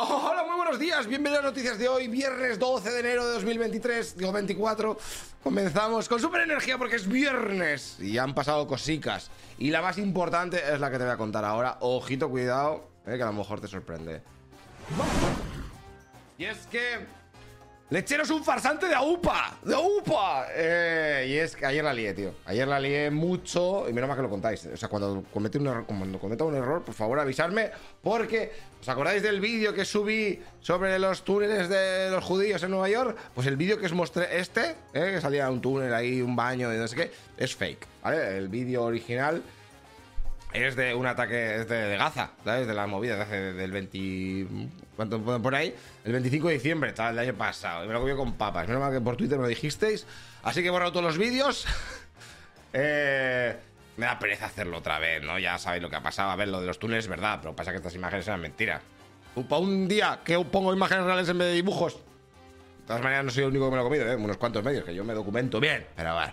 Hola, muy buenos días, bienvenidos a noticias de hoy, viernes 12 de enero de 2023, digo 24. Comenzamos con super energía porque es viernes y han pasado cosicas. Y la más importante es la que te voy a contar ahora. Ojito, cuidado, eh, que a lo mejor te sorprende. Y es que Lechero es un farsante de AUPA, de AUPA. Eh, y es que ayer la lié, tío. Ayer la lié mucho y menos mal que lo contáis. O sea, cuando comete un error, cuando cometa un error, por favor avisarme, porque ¿os acordáis del vídeo que subí sobre los túneles de los judíos en Nueva York? Pues el vídeo que os mostré, este, eh, que salía un túnel ahí, un baño y no sé qué, es fake, ¿vale? El vídeo original es de un ataque de, Gaza, ¿sabes? De la movida de hace, del 20. ¿Cuánto por ahí? El 25 de diciembre, tal, del año pasado. Y me lo comí con papas. Menos mal que por Twitter me lo dijisteis. Así que he borrado todos los vídeos. eh, me da pereza hacerlo otra vez, ¿no? Ya sabéis lo que ha pasado. A ver, lo de los túneles es verdad, pero pasa que estas imágenes eran mentiras. Un día que pongo imágenes reales en vez de dibujos. De todas maneras, no soy el único que me lo he comido, ¿eh? Unos cuantos medios, que yo me documento bien. Pero bueno.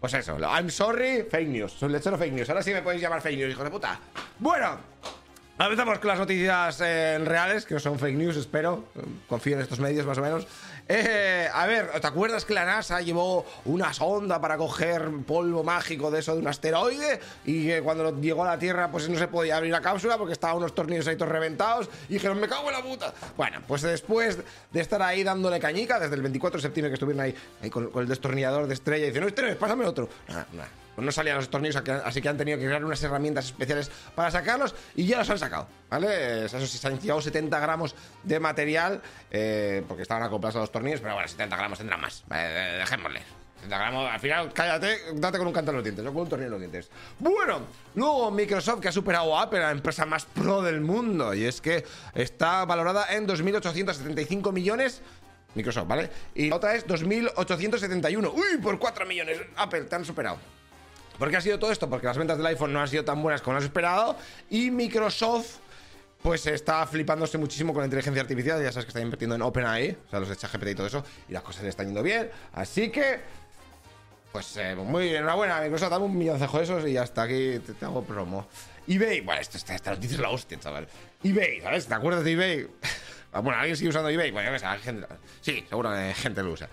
Pues eso, I'm sorry, fake news. Lechero fake news. Ahora sí me podéis llamar fake news, hijo de puta. Bueno, Empezamos con las noticias eh, reales, que no son fake news, espero. Confío en estos medios, más o menos. Eh, a ver, ¿te acuerdas que la NASA llevó una sonda para coger polvo mágico de eso de un asteroide? Y que cuando llegó a la Tierra, pues no se podía abrir la cápsula porque estaban unos tornillos ahí todos reventados. Y dijeron, me cago en la puta. Bueno, pues después de estar ahí dándole cañica, desde el 24 de septiembre que estuvieron ahí, con, el destornillador de estrella, y dicen, no, este pásame otro. Nada, nada pues no salían los tornillos, así que han tenido que crear unas herramientas especiales para sacarlos y ya los han sacado, ¿vale? Eso sí, se han llevado 70 gramos de material, eh, porque estaban acoplados a los tornillos, pero bueno, 70 gramos tendrán más, dejémosle. 70 gramos, al final, cállate, date con un canto en los dientes, no con un tornillo en los dientes. Bueno, luego Microsoft que ha superado a Apple, la empresa más pro del mundo, y es que está valorada en 2.875 millones Microsoft, ¿vale? Y la otra es 2.871. ¡Uy! Por 4 millones. Apple, te han superado. ¿Por qué ha sido todo esto? Porque las ventas del iPhone no han sido tan buenas como lo has esperado y Microsoft pues está flipándose muchísimo con la inteligencia artificial, ya sabes que está invirtiendo en OpenAI, o sea, los de ChatGPT y todo eso, y las cosas le están yendo bien, así que pues eh, muy enhorabuena, Microsoft, dame un milloncejo de esos y hasta aquí te, hago promo. eBay, bueno, esto, esta, noticia es la hostia, chaval. eBay, ¿sabes? ¿Te acuerdas de eBay? bueno, ¿alguien sigue usando eBay? Bueno, yo gente, sí, seguro gente lo usa.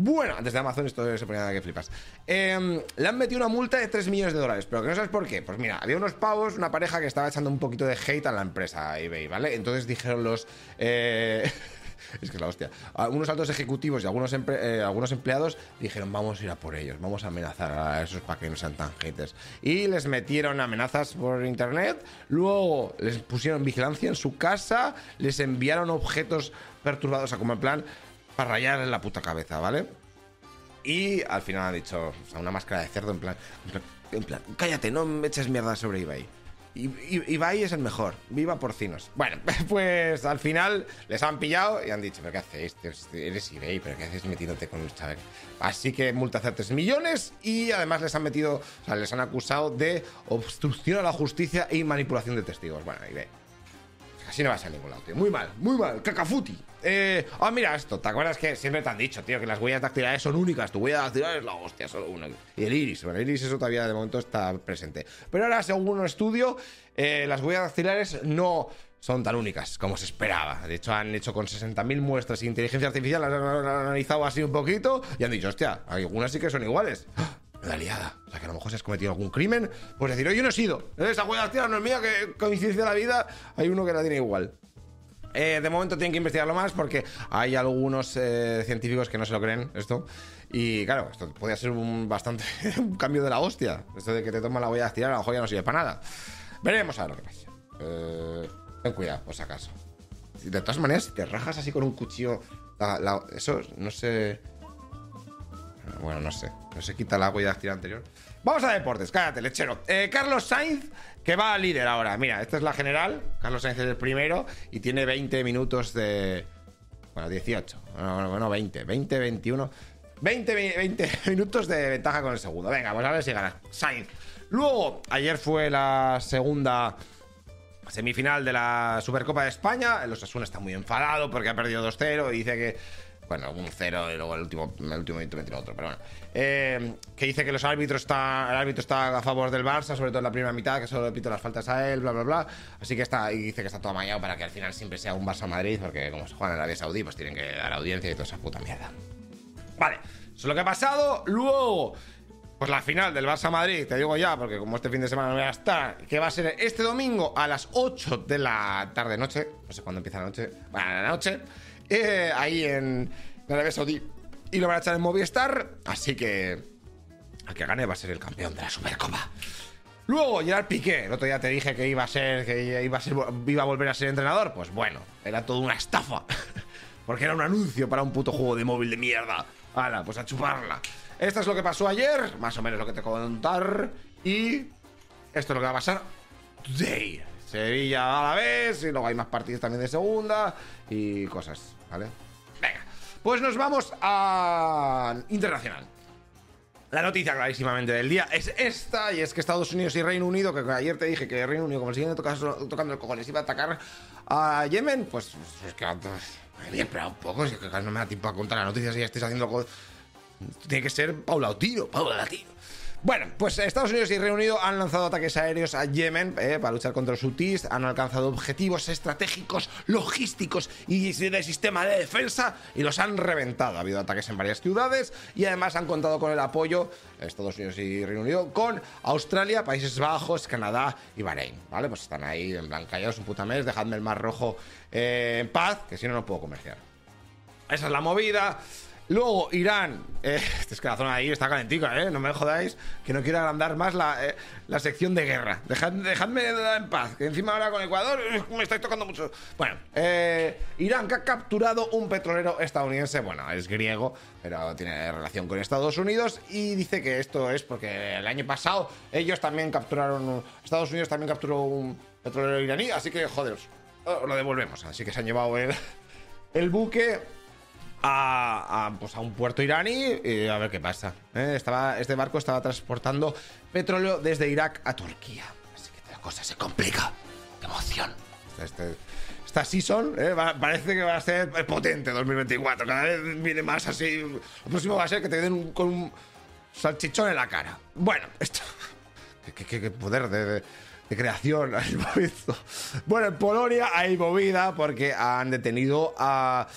Bueno, antes de Amazon esto se ponía que flipas. Em, le han metido una multa de 3 millones de dólares, pero que no sabes por qué. Pues mira, había unos pavos, una pareja que estaba echando un poquito de hate a la empresa eBay, ¿vale? Entonces dijeron los... Eh, es que es la hostia. Algunos altos ejecutivos y algunos, eh, algunos empleados dijeron, vamos a ir a por ellos, vamos a amenazar a esos para que no sean tan haters. Y les metieron amenazas por internet, luego les pusieron vigilancia en su casa, les enviaron objetos perturbados, o sea, como en plan, para rayar en la puta cabeza, ¿vale? Y al final ha dicho, o sea, una máscara de cerdo en plan, en plan, cállate, no me eches mierda sobre Ibai. Ibai es el mejor, viva porcinos. Bueno, pues al final les han pillado y han dicho, ¿pero qué haces? Eres eBay, ¿pero qué haces metiéndote con un chaval? Así que multa hace 3 millones y además les han metido, o sea, les han acusado de obstrucción a la justicia y manipulación de testigos. Bueno, eBay. Así no vas a ningún lado, tío. Muy mal, muy mal. Cacafuti. Eh, ah, mira esto. ¿Te acuerdas que siempre te han dicho, tío, que las huellas dactilares son únicas? Tu huella dactilar es la hostia, solo una. Y el iris. Bueno, el iris eso todavía de momento está presente. Pero ahora, según un estudio, eh, las huellas dactilares no son tan únicas como se esperaba. De hecho, han hecho con 60.000 muestras de inteligencia artificial, las han analizado así un poquito y han dicho, hostia, algunas sí que son iguales. La liada. O sea, que a lo mejor se has cometido algún crimen, pues decir, oye, yo no he sido. Esa huella tía no es mía, que coincidencia de la vida, hay uno que la tiene igual. Eh, de momento tienen que investigarlo más porque hay algunos eh, científicos que no se lo creen esto. Y claro, esto podría ser un bastante un cambio de la hostia. Esto de que te toma la huella tirar, a lo mejor ya no sirve para nada. Veremos a ver lo que pasa. Eh, ten cuidado, por si acaso. De todas maneras, si te rajas así con un cuchillo, eso no sé. Bueno, no sé. No se quita la huella dactilar anterior. Vamos a deportes, cállate, lechero. Eh, Carlos Sainz, que va a líder ahora. Mira, esta es la general. Carlos Sainz es el primero y tiene 20 minutos de. Bueno, 18. Bueno, bueno 20. 20, 21. 20, 20 minutos de ventaja con el segundo. Venga, vamos a ver si gana Sainz. Luego, ayer fue la segunda semifinal de la Supercopa de España. El Osasuna está muy enfadado porque ha perdido 2-0 y dice que Bueno, un cero y luego el último, el último minuto metió otro, pero bueno. Eh, que dice que los árbitros está, el árbitro está a favor del Barça, sobre todo en la primera mitad, que solo le pito las faltas a él, bla, bla, bla. Así que está, y dice que está todo amañado para que al final siempre sea un Barça-Madrid, porque como se juega en Arabia Saudí, pues tienen que dar audiencia y toda esa puta mierda. Vale, eso es lo que ha pasado. Luego, pues la final del Barça Madrid, te digo ya, porque como este fin de semana no voy a estar, que va a ser este domingo a las 8 de la tarde noche, no sé cuándo empieza la noche, bueno, la noche, eh, ahí en Arabia Saudí. Y lo van a echar en Movistar, así que al que gane va a ser el campeón de la Supercopa. Luego, Gerard Piqué, el otro día te dije que iba a ser, que iba a volver a ser entrenador. Pues bueno, era toda una estafa. Porque era un anuncio para un puto juego de móvil de mierda. Hala, pues a chuparla. Esto es lo que pasó ayer, más o menos lo que te acabo contar. Y esto es lo que va a pasar today. Sevilla a la vez, y luego hay más partidos también de segunda y cosas, ¿vale? Venga, pues nos vamos a internacional. La noticia clarísimamente del día es esta, y es que Estados Unidos y Reino Unido, que ayer te dije que Reino Unido, como siguen tocando el cojones, iba a atacar a Yemen, pues, es que me había esperado un poco, es que no me da tiempo a contar la noticia si ya estáis haciendo. Tiene que ser paulatino, paulatino. Bueno, pues Estados Unidos y Reino Unido han lanzado ataques aéreos a Yemen eh, para luchar contra los hutíes, han alcanzado objetivos estratégicos, logísticos y de sistema de defensa y los han reventado. Ha habido ataques en varias ciudades y además han contado con el apoyo Estados Unidos y Reino Unido con Australia, Países Bajos, Canadá y Bahrein. ¿Vale? Pues están ahí en plan callados un puta mes, dejadme el mar rojo eh, en paz, que si no, no puedo comerciar. Esa es la movida. Luego, Irán. Eh, es que la zona ahí está calentica, ¿eh? No me jodáis. Que no quiero agrandar más la, eh, la sección de guerra. dejadme en paz. Que encima ahora con Ecuador eh, me estáis tocando mucho. Bueno, eh, Irán que ha capturado un petrolero estadounidense. Bueno, es griego, pero tiene relación con Estados Unidos. Y dice que esto es porque el año pasado ellos también capturaron. Estados Unidos también capturó un petrolero iraní. Así que, joderos, lo devolvemos. Así que se han llevado el, el buque a, pues a un puerto iraní y a ver qué pasa. ¿eh? Estaba, este barco estaba transportando petróleo desde Irak a Turquía. Así que la cosa se complica. ¡Qué emoción! Este, esta season ¿eh? parece que va a ser potente 2024. Cada vez viene más así. Lo próximo va a ser que te den con un salchichón en la cara. Bueno, esto. ¿Qué, poder de, de creación Bueno, en Polonia hay movida porque han detenido a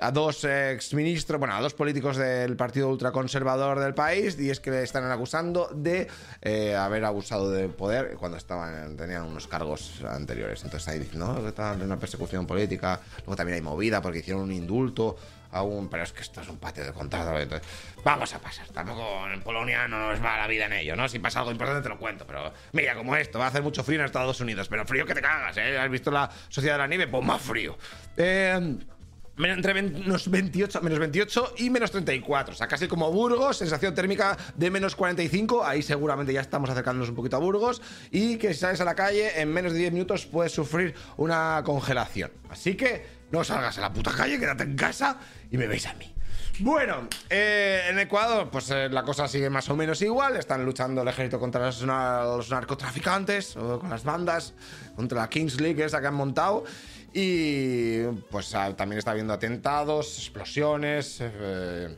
a dos exministros, bueno, a dos políticos del partido ultraconservador del país, y es que le están acusando de eh, haber abusado de poder cuando estaban tenían unos cargos anteriores. Entonces ahí dicen, no, en una persecución política. Luego también hay movida porque hicieron un indulto aún, pero es que esto es un patio de contado. Entonces, vamos a pasar. Tampoco en Polonia no nos va la vida en ello, ¿no? Si pasa algo importante te lo cuento, pero mira, como esto, va a hacer mucho frío en Estados Unidos, pero frío que te cagas, ¿eh? ¿Has visto la Sociedad de la Nieve? Pues más frío. Eh entre menos 28, menos 28 y menos 34. O sea, casi como Burgos, sensación térmica de menos 45. Ahí seguramente ya estamos acercándonos un poquito a Burgos. Y que si sales a la calle, en menos de 10 minutos puedes sufrir una congelación. Así que no salgas a la puta calle, quédate en casa y me veis a mí. Bueno, eh, en Ecuador, pues eh, la cosa sigue más o menos igual. Están luchando el ejército contra los, narcotraficantes, o con las bandas, contra la Kings League esa que han montado. Y pues ah, también está habiendo atentados, explosiones. Eh,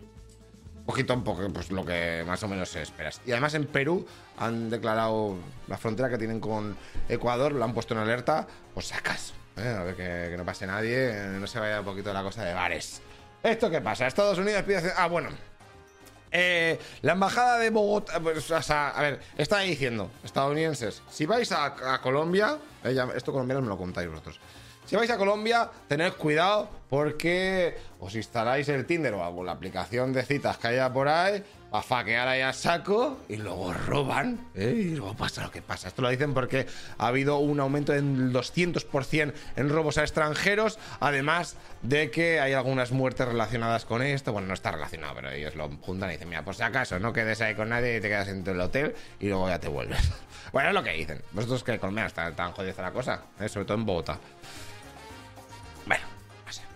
poquito, un poco, pues lo que más o menos se espera. Y además en Perú han declarado la frontera que tienen con Ecuador, lo han puesto en alerta, pues sacas. Eh, a ver que, no pase nadie, eh, no se vaya un poquito la cosa de bares. ¿Esto qué pasa? Estados Unidos pide. Ah, bueno. la embajada de Bogotá, pues, o sea, a ver, está diciendo, estadounidenses, si vais a, Colombia, esto colombianos me lo contáis vosotros, si vais a Colombia, tened cuidado porque os instaláis el Tinder o la aplicación de citas que haya por ahí a faquear ahí a saco y luego roban ¿eh? y luego pasa lo que pasa. Esto lo dicen porque ha habido un aumento del 200% en robos a extranjeros, además de que hay algunas muertes relacionadas con esto. Bueno, no está relacionado, pero ellos lo juntan y dicen, mira, por si acaso, no quedes ahí con nadie y te quedas en el hotel y luego ya te vuelves. bueno, es lo que dicen. Vosotros que Colmena está tan jodida la cosa, ¿eh? sobre todo en Bogotá.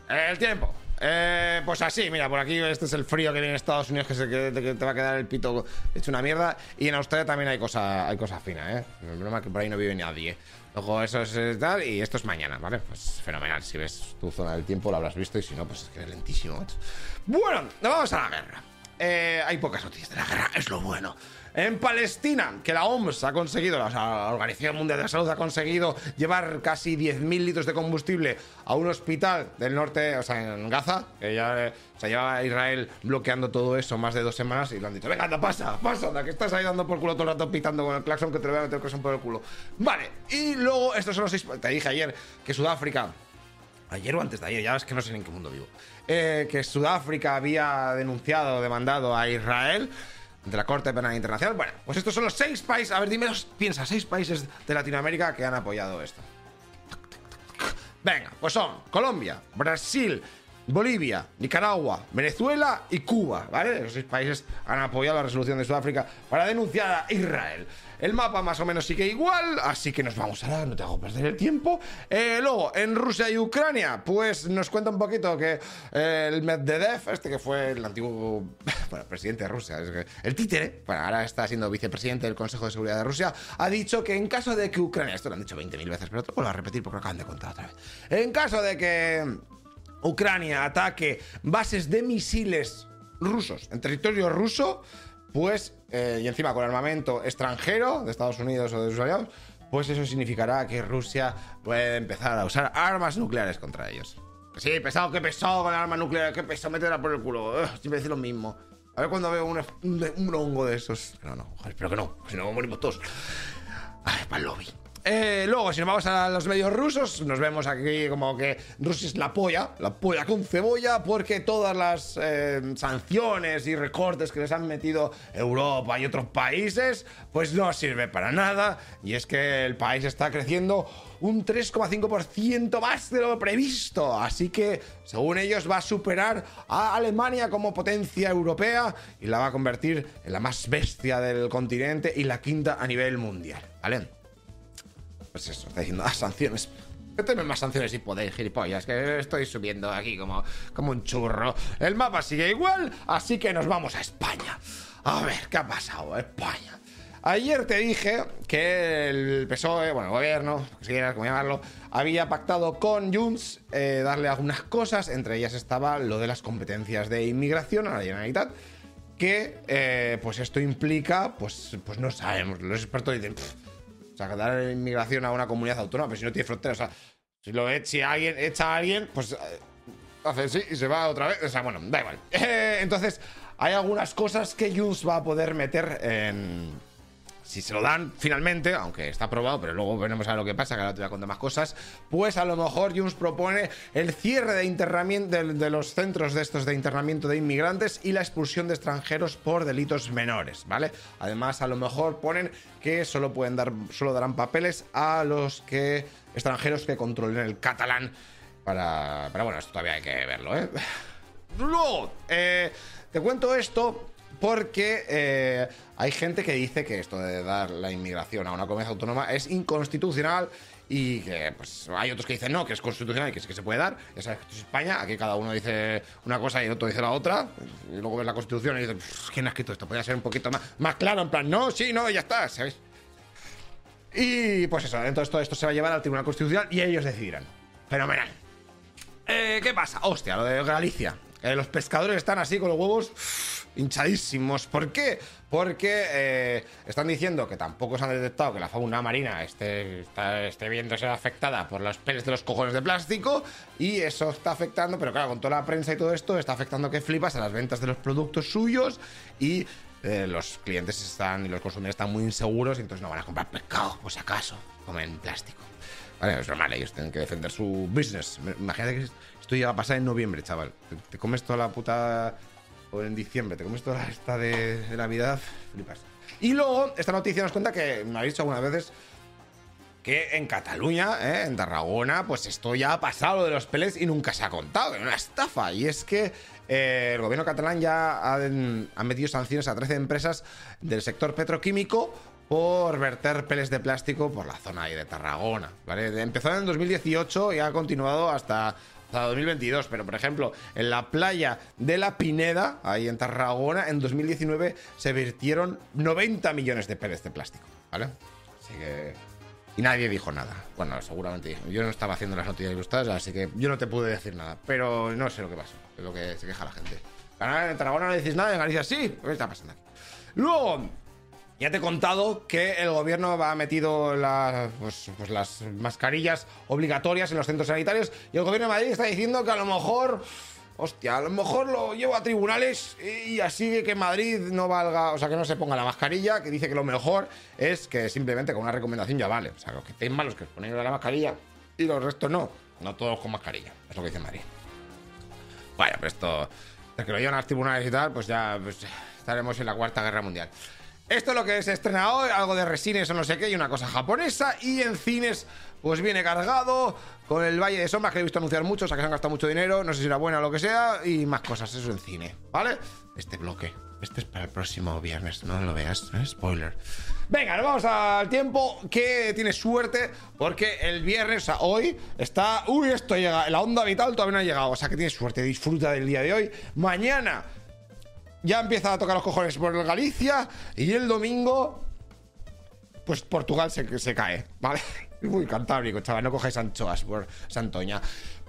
El tiempo. eh, pues así, mira, por aquí este es el frío que viene en Estados Unidos que, se, te va a quedar el pito hecho una mierda. Y en Australia también hay cosas hay cosa finas, ¿eh? El problema es que por ahí no vive nadie. Luego eso es tal, y esto es mañana, ¿vale? Pues fenomenal. Si ves tu zona del tiempo lo habrás visto y si no, pues es que es lentísimo. Bueno, vamos a la guerra. Eh, hay pocas noticias de la guerra, es lo bueno. En Palestina, que la OMS ha conseguido, la Organización Mundial de la Salud ha conseguido llevar casi 10.000 litros de combustible a un hospital del norte, o sea, en Gaza, que ya se llevaba Israel bloqueando todo eso más de dos semanas y le han dicho, venga, anda, pasa, pasa, anda, que estás ahí dando por culo todo el rato pitando con el claxon que te voy a meter el claxon por el culo. Vale, y luego, estos son los seis... Te dije ayer que Sudáfrica ayer o antes de ayer, ya es que no sé en qué mundo vivo, eh, que Sudáfrica había denunciado, demandado a Israel de la Corte Penal Internacional. Bueno, pues estos son los seis países, a ver, dime, piensa, seis países de Latinoamérica que han apoyado esto. Venga, pues son Colombia, Brasil, Bolivia, Nicaragua, Venezuela y Cuba, ¿vale? Los seis países han apoyado la resolución de Sudáfrica para denunciar a Israel. El mapa más o menos sigue igual, así que nos vamos a dar, no te hago perder el tiempo. Eh, luego, en Rusia y Ucrania, pues nos cuenta un poquito que eh, el Medvedev, este que fue el antiguo presidente de Rusia, el títere, bueno, ahora está siendo vicepresidente del Consejo de Seguridad de Rusia, ha dicho que en caso de que Ucrania, esto lo han dicho 20.000 veces, pero te lo voy a repetir porque lo acaban de contar otra vez. En caso de que Ucrania ataque bases de misiles rusos en territorio ruso, pues, eh, y encima con armamento extranjero de Estados Unidos o de sus aliados, pues eso significará que Rusia puede empezar a usar armas nucleares contra ellos. Sí, pesado, qué pesado con armas nucleares, qué pesado, meterla por el culo. siempre decir lo mismo. A ver cuando veo un, un, hongo de esos. No, no, espero que no, si no morimos todos. Ay, para el lobby. Eh, luego, si nos vamos a los medios rusos, nos vemos aquí como que Rusia es la polla, la polla con cebolla, porque todas las eh, sanciones y recortes que les han metido Europa y otros países, pues no sirve para nada. Y es que el país está creciendo un 3,5% más de lo previsto. Así que, según ellos, va a superar a Alemania como potencia europea y la va a convertir en la más bestia del continente y la quinta a nivel mundial. ¿Vale? Pues eso, está diciendo, ah, sanciones. Méteme más sanciones y podéis, gilipollas, que estoy subiendo aquí como, como un churro. El mapa sigue igual, así que nos vamos a España. A ver, ¿qué ha pasado? España. Ayer te dije que el PSOE, bueno, el gobierno, si quieras como llamarlo, había pactado con Junts eh, darle algunas cosas, entre ellas estaba lo de las competencias de inmigración a la Generalitat, que eh, pues esto implica, pues, pues no sabemos, los expertos dicen, o sea, dar inmigración a una comunidad autónoma, pero si no tiene fronteras, o sea, si lo echa alguien, echa a alguien, pues eh, hace sí y se va otra vez. O sea, bueno, da igual. entonces, hay algunas cosas que Junts va a poder meter en si se lo dan finalmente, aunque está aprobado, pero luego veremos a lo que pasa, que ahora te voy a contar más cosas, pues a lo mejor Junts propone el cierre de internamiento de, los centros de estos de internamiento de inmigrantes y la expulsión de extranjeros por delitos menores, ¿vale? Además, a lo mejor ponen que solo pueden dar, solo darán papeles a los que extranjeros que controlen el catalán para, pero bueno, esto todavía hay que verlo, ¿eh? Luego, eh, te cuento esto porque eh, hay gente que dice que esto de dar la inmigración a una comunidad autónoma es inconstitucional y que pues hay otros que dicen no, que es constitucional y que sí que se puede dar. Ya sabes que esto es España, aquí cada uno dice una cosa y el otro dice la otra. Y luego ves la constitución y dices, ¿quién ha escrito esto? Podría ser un poquito más, más claro, en plan, no, sí, no, ya está, ¿sabes? Y pues eso, entonces todo esto se va a llevar al Tribunal Constitucional y ellos decidirán. Fenomenal. Eh, ¿Qué pasa? Hostia, lo de Galicia. Los pescadores están así con los huevos hinchadísimos. ¿Por qué? Porque eh, están diciendo que tampoco se han detectado que la fauna marina esté, esté viéndose afectada por los peles de los cojones de plástico y eso está afectando, pero claro, con toda la prensa y todo esto, está afectando que flipas a las ventas de los productos suyos y eh, los clientes están y los consumidores están muy inseguros y entonces no van a comprar pescado, si acaso, comen plástico. Vale, es normal, ellos tienen que defender su business. Imagínate que esto ya va a pasar en noviembre, chaval. te comes toda la puta en diciembre, te comes toda esta de, Navidad, flipas. Y luego, esta noticia nos cuenta que me ha dicho algunas veces que en Cataluña, ¿eh? en Tarragona, pues esto ya ha pasado de los peles y nunca se ha contado, es una estafa. Y es que eh, el gobierno catalán ya ha, ha, metido sanciones a 13 empresas del sector petroquímico por verter peles de plástico por la zona de Tarragona. ¿vale? Empezó en 2018 y ha continuado hasta hasta 2022. Pero, por ejemplo, en la playa de la Pineda, ahí en Tarragona, en 2019 se vertieron 90 millones de peles de plástico, ¿vale? Así que... Y nadie dijo nada. Bueno, seguramente. Yo no estaba haciendo las noticias ilustradas, así que yo no te pude decir nada. Pero no sé lo que pasó. Es lo que se queja la gente. En Tarragona no decís nada, en Galicia sí. ¿Qué está pasando aquí? Luego, ya te he contado que el gobierno ha metido pues, pues las mascarillas obligatorias en los centros sanitarios y el gobierno de Madrid está diciendo que a lo mejor, hostia, a lo mejor lo llevo a tribunales y así que Madrid no valga, o sea, que no se ponga la mascarilla, que dice que lo mejor es que simplemente con una recomendación ya vale. O sea, los que estén malos que ponen la mascarilla y los restos no. No todos con mascarilla, es lo que dice Madrid. Vaya, pero esto, de que lo llevan a los tribunales y tal, pues ya pues, estaremos en la Cuarta Guerra Mundial. Esto es lo que se estrena hoy, algo de resines o no sé qué, y una cosa japonesa. Y en cines, pues viene cargado con el Valle de Sombras, que he visto anunciar mucho, o sea que se han gastado mucho dinero, no sé si era buena o lo que sea, y más cosas, eso en cine, ¿vale? Este bloque, este es para el próximo viernes, no lo veas, ¿eh? spoiler. Venga, nos vamos al tiempo que tiene suerte, porque el viernes, o sea, hoy, está. Uy, esto llega, la onda vital todavía no ha llegado, o sea que tiene suerte, disfruta del día de hoy. Mañana ya empieza a tocar los cojones por Galicia y el domingo, pues Portugal se, cae, ¿vale? Uy, cantábrico, chaval, no cojáis anchoas por Santoña.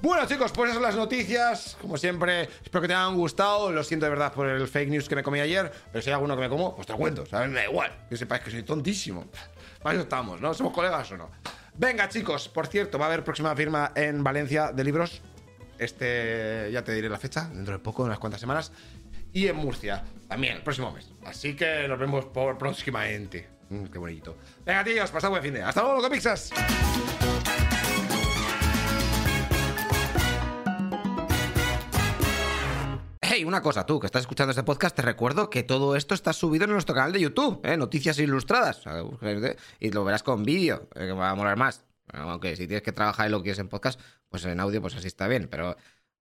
Bueno, chicos, pues esas son las noticias. Como siempre, espero que te hayan gustado. Lo siento de verdad por el fake news que me comí ayer, pero si hay alguno que me como, pues te lo cuento, ¿sabes? Me da igual, que sepáis que soy tontísimo. Para eso estamos, ¿no? ¿Somos colegas o no? Venga, chicos, por cierto, va a haber próxima firma en Valencia de libros. Este, ya te diré la fecha, dentro de poco, unas cuantas semanas y en Murcia también el próximo mes. Así que nos vemos por próximamente. Mm, qué bonito. Venga, tíos, pasad buen fin de. Hasta luego, Pixas. Hey, una cosa, tú que estás escuchando este podcast, te recuerdo que todo esto está subido en nuestro canal de YouTube, ¿eh? Noticias Ilustradas. Y lo verás con vídeo, eh, que va a molar más. Aunque si tienes que trabajar y lo quieres en podcast, pues en audio, pues así está bien. Pero